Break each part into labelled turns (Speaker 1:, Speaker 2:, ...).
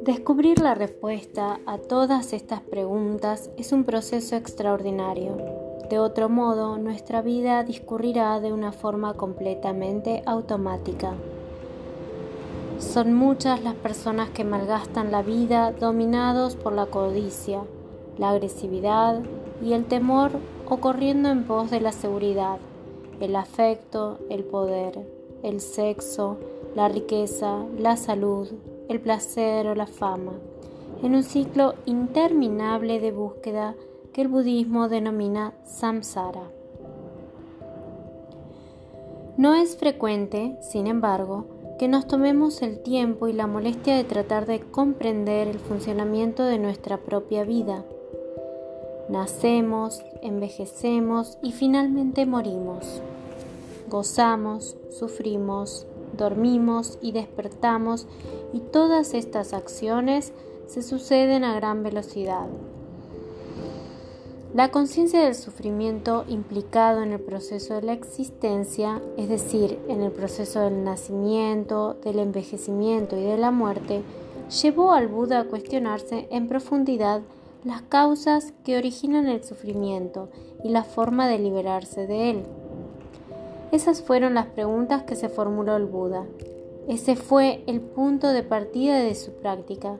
Speaker 1: Descubrir la respuesta a todas estas preguntas es un proceso extraordinario. De otro modo, nuestra vida discurrirá de una forma completamente automática. Son muchas las personas que malgastan la vida dominados por la codicia, la agresividad y el temor o corriendo en pos de la seguridad, el afecto, el poder, el sexo, la riqueza, la salud, el placer o la fama, en un ciclo interminable de búsqueda que el budismo denomina samsara. No es frecuente, sin embargo, que nos tomemos el tiempo y la molestia de tratar de comprender el funcionamiento de nuestra propia vida. Nacemos, envejecemos y finalmente morimos. Gozamos, sufrimos, dormimos y despertamos y todas estas acciones se suceden a gran velocidad. La conciencia del sufrimiento implicado en el proceso de la existencia, es decir, en el proceso del nacimiento, del envejecimiento y de la muerte, llevó al Buda a cuestionarse en profundidad las causas que originan el sufrimiento y la forma de liberarse de él. Esas fueron las preguntas que se formuló el Buda. Ese fue el punto de partida de su práctica,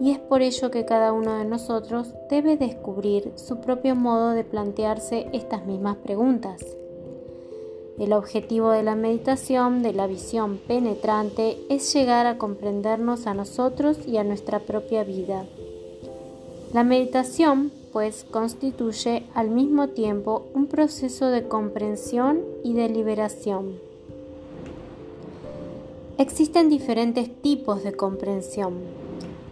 Speaker 1: y es por ello que cada uno de nosotros debe descubrir su propio modo de plantearse estas mismas preguntas. El objetivo de la meditación, de la visión penetrante, es llegar a comprendernos a nosotros y a nuestra propia vida. La meditación pues constituye al mismo tiempo un proceso de comprensión y de liberación. Existen diferentes tipos de comprensión.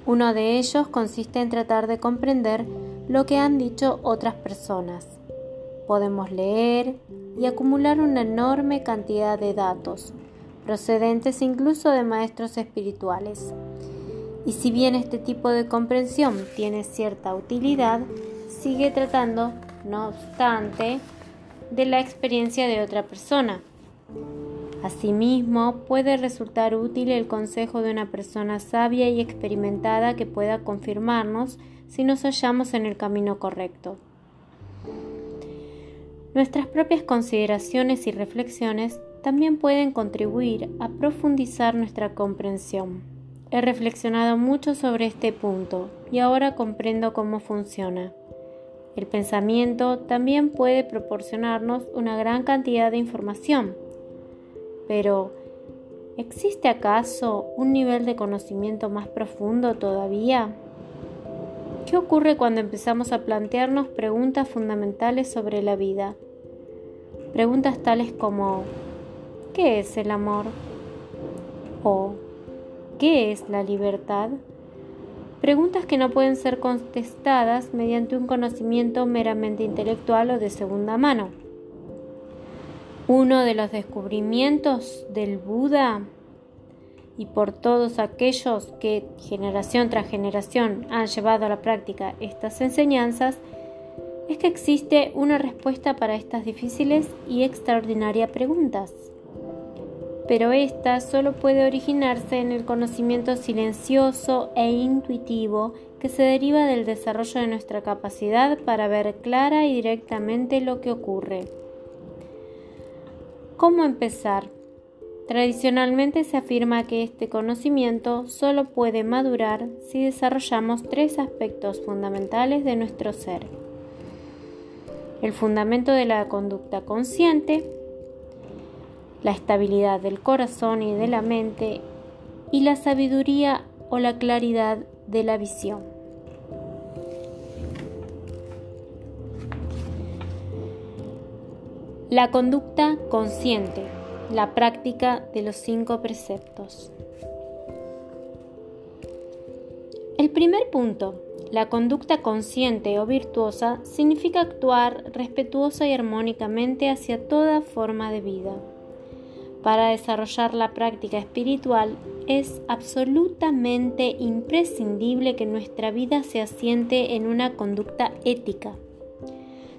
Speaker 1: Uno de ellos consiste en tratar de comprender lo que han dicho otras personas. Podemos leer y acumular una enorme cantidad de datos, procedentes incluso de maestros espirituales y si bien este tipo de comprensión tiene cierta utilidad, sigue tratando, no obstante, de la experiencia de otra persona. Asimismo, puede resultar útil el consejo de una persona sabia y experimentada que pueda confirmarnos si nos hallamos en el camino correcto. Nuestras propias consideraciones y reflexiones también pueden contribuir a profundizar nuestra comprensión. He reflexionado mucho sobre este punto y ahora comprendo cómo funciona. El pensamiento también puede proporcionarnos una gran cantidad de información, pero ¿existe acaso un nivel de conocimiento más profundo todavía? ¿Qué ocurre cuando empezamos a plantearnos preguntas fundamentales sobre la vida? Preguntas tales como ¿qué es el amor? ¿O ¿Qué es la libertad? Preguntas que no pueden ser contestadas mediante un conocimiento meramente intelectual o de segunda mano. Uno de los descubrimientos del Buda y por todos aquellos que generación tras generación han llevado a la práctica estas enseñanzas es que existe una respuesta para estas difíciles y extraordinarias preguntas pero esta solo puede originarse en el conocimiento silencioso e intuitivo que se deriva del desarrollo de nuestra capacidad para ver clara y directamente lo que ocurre. ¿Cómo empezar? Tradicionalmente se afirma que este conocimiento solo puede madurar si desarrollamos tres aspectos fundamentales de nuestro ser. El fundamento de la conducta consciente, la estabilidad del corazón y de la mente y la sabiduría o la claridad de la visión. La conducta consciente, la práctica de los cinco preceptos. El primer punto, la conducta consciente o virtuosa, significa actuar respetuosa y armónicamente hacia toda forma de vida. Para desarrollar la práctica espiritual es absolutamente imprescindible que nuestra vida se asiente en una conducta ética.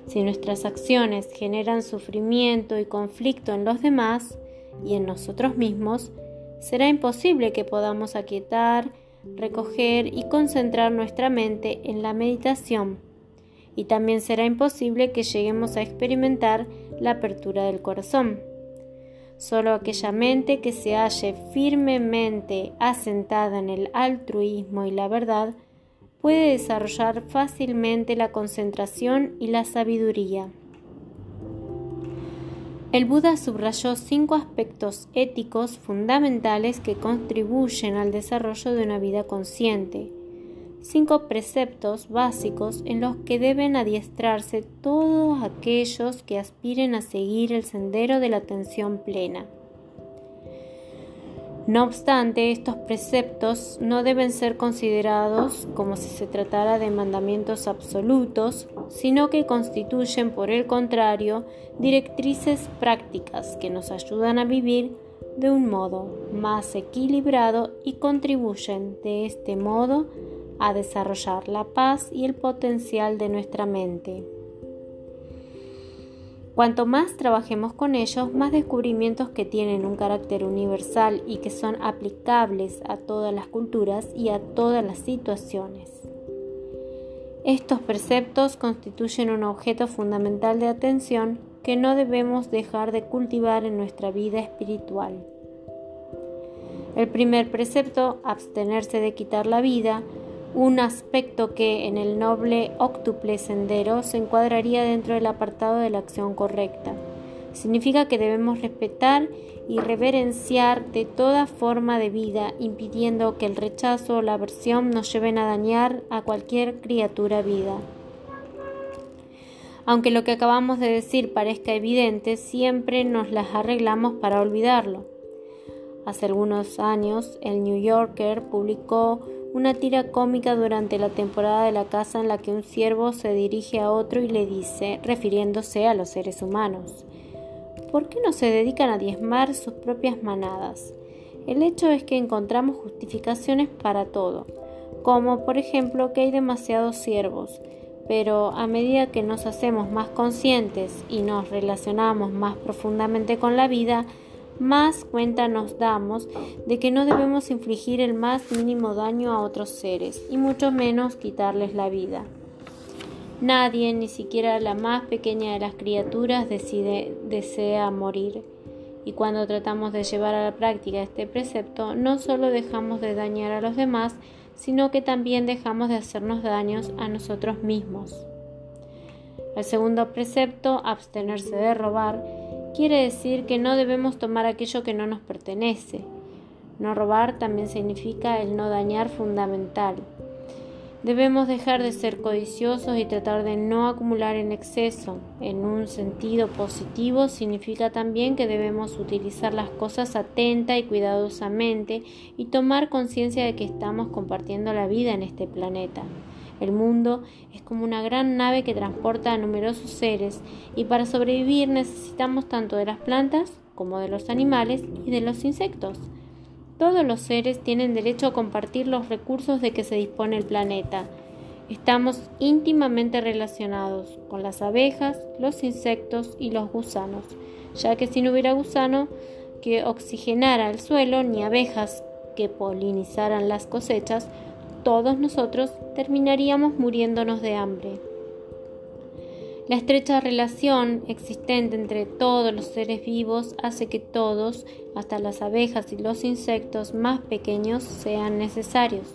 Speaker 1: Si nuestras acciones generan sufrimiento y conflicto en los demás y en nosotros mismos, será imposible que podamos aquietar, recoger y concentrar nuestra mente en la meditación. Y también será imposible que lleguemos a experimentar la apertura del corazón. Solo aquella mente que se halle firmemente asentada en el altruismo y la verdad puede desarrollar fácilmente la concentración y la sabiduría. El Buda subrayó cinco aspectos éticos fundamentales que contribuyen al desarrollo de una vida consciente, cinco preceptos básicos en los que deben adiestrarse todos aquellos que aspiren a seguir el sendero de la atención plena. No obstante, estos preceptos no deben ser considerados como si se tratara de mandamientos absolutos, sino que constituyen, por el contrario, directrices prácticas que nos ayudan a vivir de un modo más equilibrado y contribuyen de este modo a desarrollar la paz y el potencial de nuestra mente. Cuanto más trabajemos con ellos, más descubrimientos que tienen un carácter universal y que son aplicables a todas las culturas y a todas las situaciones. Estos preceptos constituyen un objeto fundamental de atención que no debemos dejar de cultivar en nuestra vida espiritual. El primer precepto, abstenerse de quitar la vida, un aspecto que en el noble octuple sendero se encuadraría dentro del apartado de la acción correcta. Significa que debemos respetar y reverenciar de toda forma de vida, impidiendo que el rechazo o la aversión nos lleven a dañar a cualquier criatura vida. Aunque lo que acabamos de decir parezca evidente, siempre nos las arreglamos para olvidarlo. Hace algunos años, el New Yorker publicó una tira cómica durante la temporada de la casa en la que un ciervo se dirige a otro y le dice, refiriéndose a los seres humanos, ¿por qué no se dedican a diezmar sus propias manadas? El hecho es que encontramos justificaciones para todo, como por ejemplo que hay demasiados ciervos, pero a medida que nos hacemos más conscientes y nos relacionamos más profundamente con la vida, más cuenta nos damos de que no debemos infligir el más mínimo daño a otros seres y mucho menos quitarles la vida. Nadie, ni siquiera la más pequeña de las criaturas, decide, desea morir. Y cuando tratamos de llevar a la práctica este precepto, no solo dejamos de dañar a los demás, sino que también dejamos de hacernos daños a nosotros mismos. El segundo precepto, abstenerse de robar, quiere decir que no debemos tomar aquello que no nos pertenece. No robar también significa el no dañar fundamental. Debemos dejar de ser codiciosos y tratar de no acumular en exceso. En un sentido positivo significa también que debemos utilizar las cosas atenta y cuidadosamente y tomar conciencia de que estamos compartiendo la vida en este planeta. El mundo es como una gran nave que transporta a numerosos seres y para sobrevivir necesitamos tanto de las plantas como de los animales y de los insectos. Todos los seres tienen derecho a compartir los recursos de que se dispone el planeta. Estamos íntimamente relacionados con las abejas, los insectos y los gusanos, ya que si no hubiera gusano que oxigenara el suelo ni abejas que polinizaran las cosechas, todos nosotros terminaríamos muriéndonos de hambre. La estrecha relación existente entre todos los seres vivos hace que todos, hasta las abejas y los insectos más pequeños, sean necesarios.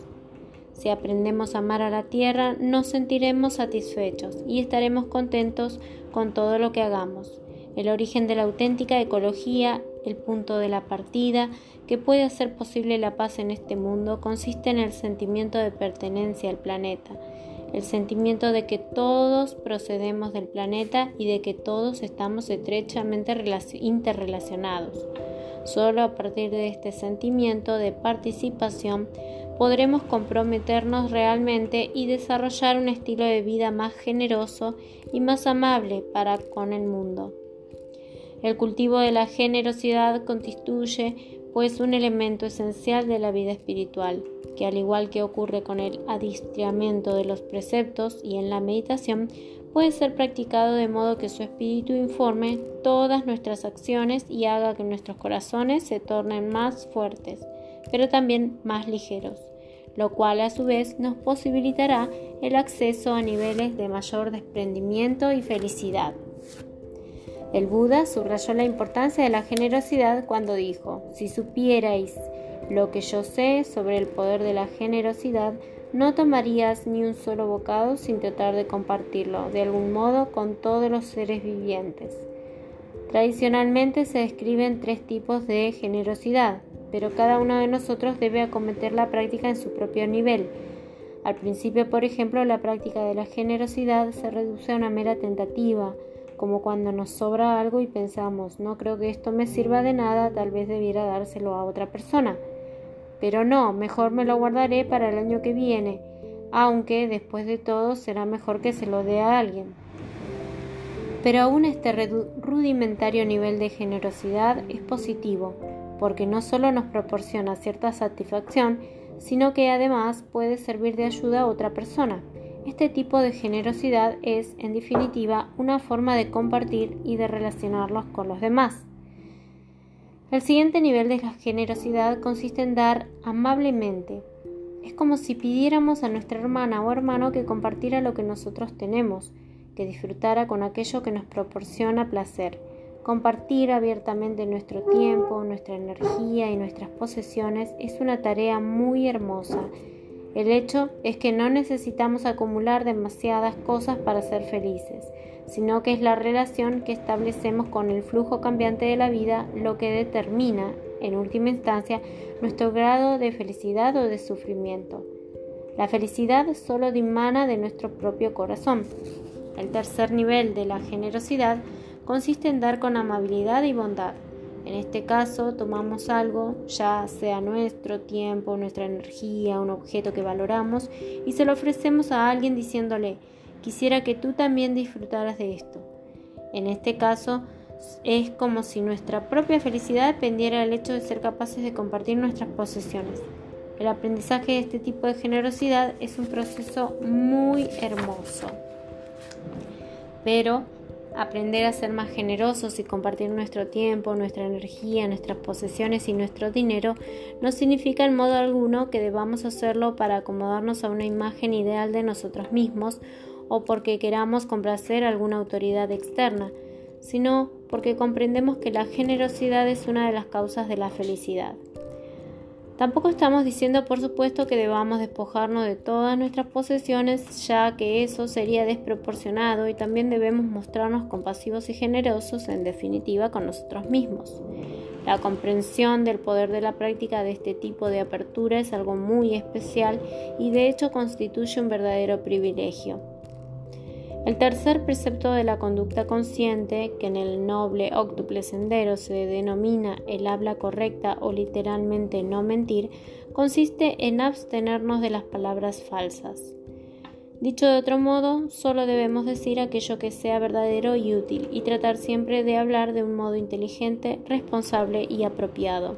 Speaker 1: Si aprendemos a amar a la tierra, nos sentiremos satisfechos y estaremos contentos con todo lo que hagamos. El origen de la auténtica ecología, el punto de la partida, que puede hacer posible la paz en este mundo consiste en el sentimiento de pertenencia al planeta, el sentimiento de que todos procedemos del planeta y de que todos estamos estrechamente interrelacionados. Solo a partir de este sentimiento de participación podremos comprometernos realmente y desarrollar un estilo de vida más generoso y más amable para con el mundo. El cultivo de la generosidad constituye pues un elemento esencial de la vida espiritual, que al igual que ocurre con el adiestramiento de los preceptos y en la meditación, puede ser practicado de modo que su espíritu informe todas nuestras acciones y haga que nuestros corazones se tornen más fuertes, pero también más ligeros, lo cual a su vez nos posibilitará el acceso a niveles de mayor desprendimiento y felicidad. El Buda subrayó la importancia de la generosidad cuando dijo, si supierais lo que yo sé sobre el poder de la generosidad, no tomarías ni un solo bocado sin tratar de compartirlo de algún modo con todos los seres vivientes. Tradicionalmente se describen tres tipos de generosidad, pero cada uno de nosotros debe acometer la práctica en su propio nivel. Al principio, por ejemplo, la práctica de la generosidad se reduce a una mera tentativa, como cuando nos sobra algo y pensamos, no creo que esto me sirva de nada, tal vez debiera dárselo a otra persona. Pero no, mejor me lo guardaré para el año que viene, aunque después de todo será mejor que se lo dé a alguien. Pero aún este rudimentario nivel de generosidad es positivo, porque no solo nos proporciona cierta satisfacción, sino que además puede servir de ayuda a otra persona. Este tipo de generosidad es, en definitiva, una forma de compartir y de relacionarlos con los demás. El siguiente nivel de la generosidad consiste en dar amablemente. Es como si pidiéramos a nuestra hermana o hermano que compartiera lo que nosotros tenemos, que disfrutara con aquello que nos proporciona placer. Compartir abiertamente nuestro tiempo, nuestra energía y nuestras posesiones es una tarea muy hermosa. El hecho es que no necesitamos acumular demasiadas cosas para ser felices sino que es la relación que establecemos con el flujo cambiante de la vida lo que determina, en última instancia, nuestro grado de felicidad o de sufrimiento. La felicidad solo dimana de nuestro propio corazón. El tercer nivel de la generosidad consiste en dar con amabilidad y bondad. En este caso, tomamos algo, ya sea nuestro tiempo, nuestra energía, un objeto que valoramos, y se lo ofrecemos a alguien diciéndole, Quisiera que tú también disfrutaras de esto. En este caso, es como si nuestra propia felicidad dependiera del hecho de ser capaces de compartir nuestras posesiones. El aprendizaje de este tipo de generosidad es un proceso muy hermoso. Pero aprender a ser más generosos y compartir nuestro tiempo, nuestra energía, nuestras posesiones y nuestro dinero no significa en modo alguno que debamos hacerlo para acomodarnos a una imagen ideal de nosotros mismos o porque queramos complacer a alguna autoridad externa, sino porque comprendemos que la generosidad es una de las causas de la felicidad. Tampoco estamos diciendo, por supuesto, que debamos despojarnos de todas nuestras posesiones, ya que eso sería desproporcionado y también debemos mostrarnos compasivos y generosos, en definitiva, con nosotros mismos. La comprensión del poder de la práctica de este tipo de apertura es algo muy especial y de hecho constituye un verdadero privilegio. El tercer precepto de la conducta consciente, que en el noble octuple sendero se denomina el habla correcta o literalmente no mentir, consiste en abstenernos de las palabras falsas. Dicho de otro modo, solo debemos decir aquello que sea verdadero y útil y tratar siempre de hablar de un modo inteligente, responsable y apropiado.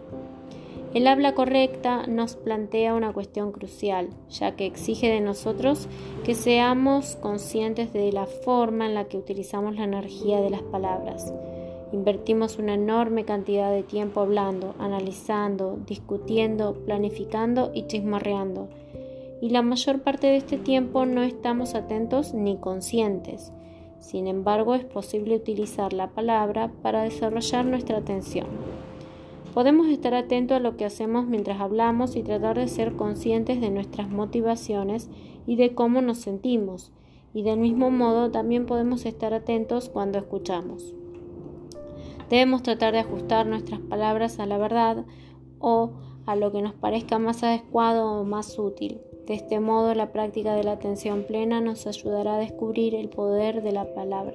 Speaker 1: El habla correcta nos plantea una cuestión crucial, ya que exige de nosotros que seamos conscientes de la forma en la que utilizamos la energía de las palabras. Invertimos una enorme cantidad de tiempo hablando, analizando, discutiendo, planificando y chismorreando. Y la mayor parte de este tiempo no estamos atentos ni conscientes. Sin embargo, es posible utilizar la palabra para desarrollar nuestra atención. Podemos estar atentos a lo que hacemos mientras hablamos y tratar de ser conscientes de nuestras motivaciones y de cómo nos sentimos. Y del mismo modo también podemos estar atentos cuando escuchamos. Debemos tratar de ajustar nuestras palabras a la verdad o a lo que nos parezca más adecuado o más útil. De este modo, la práctica de la atención plena nos ayudará a descubrir el poder de la palabra.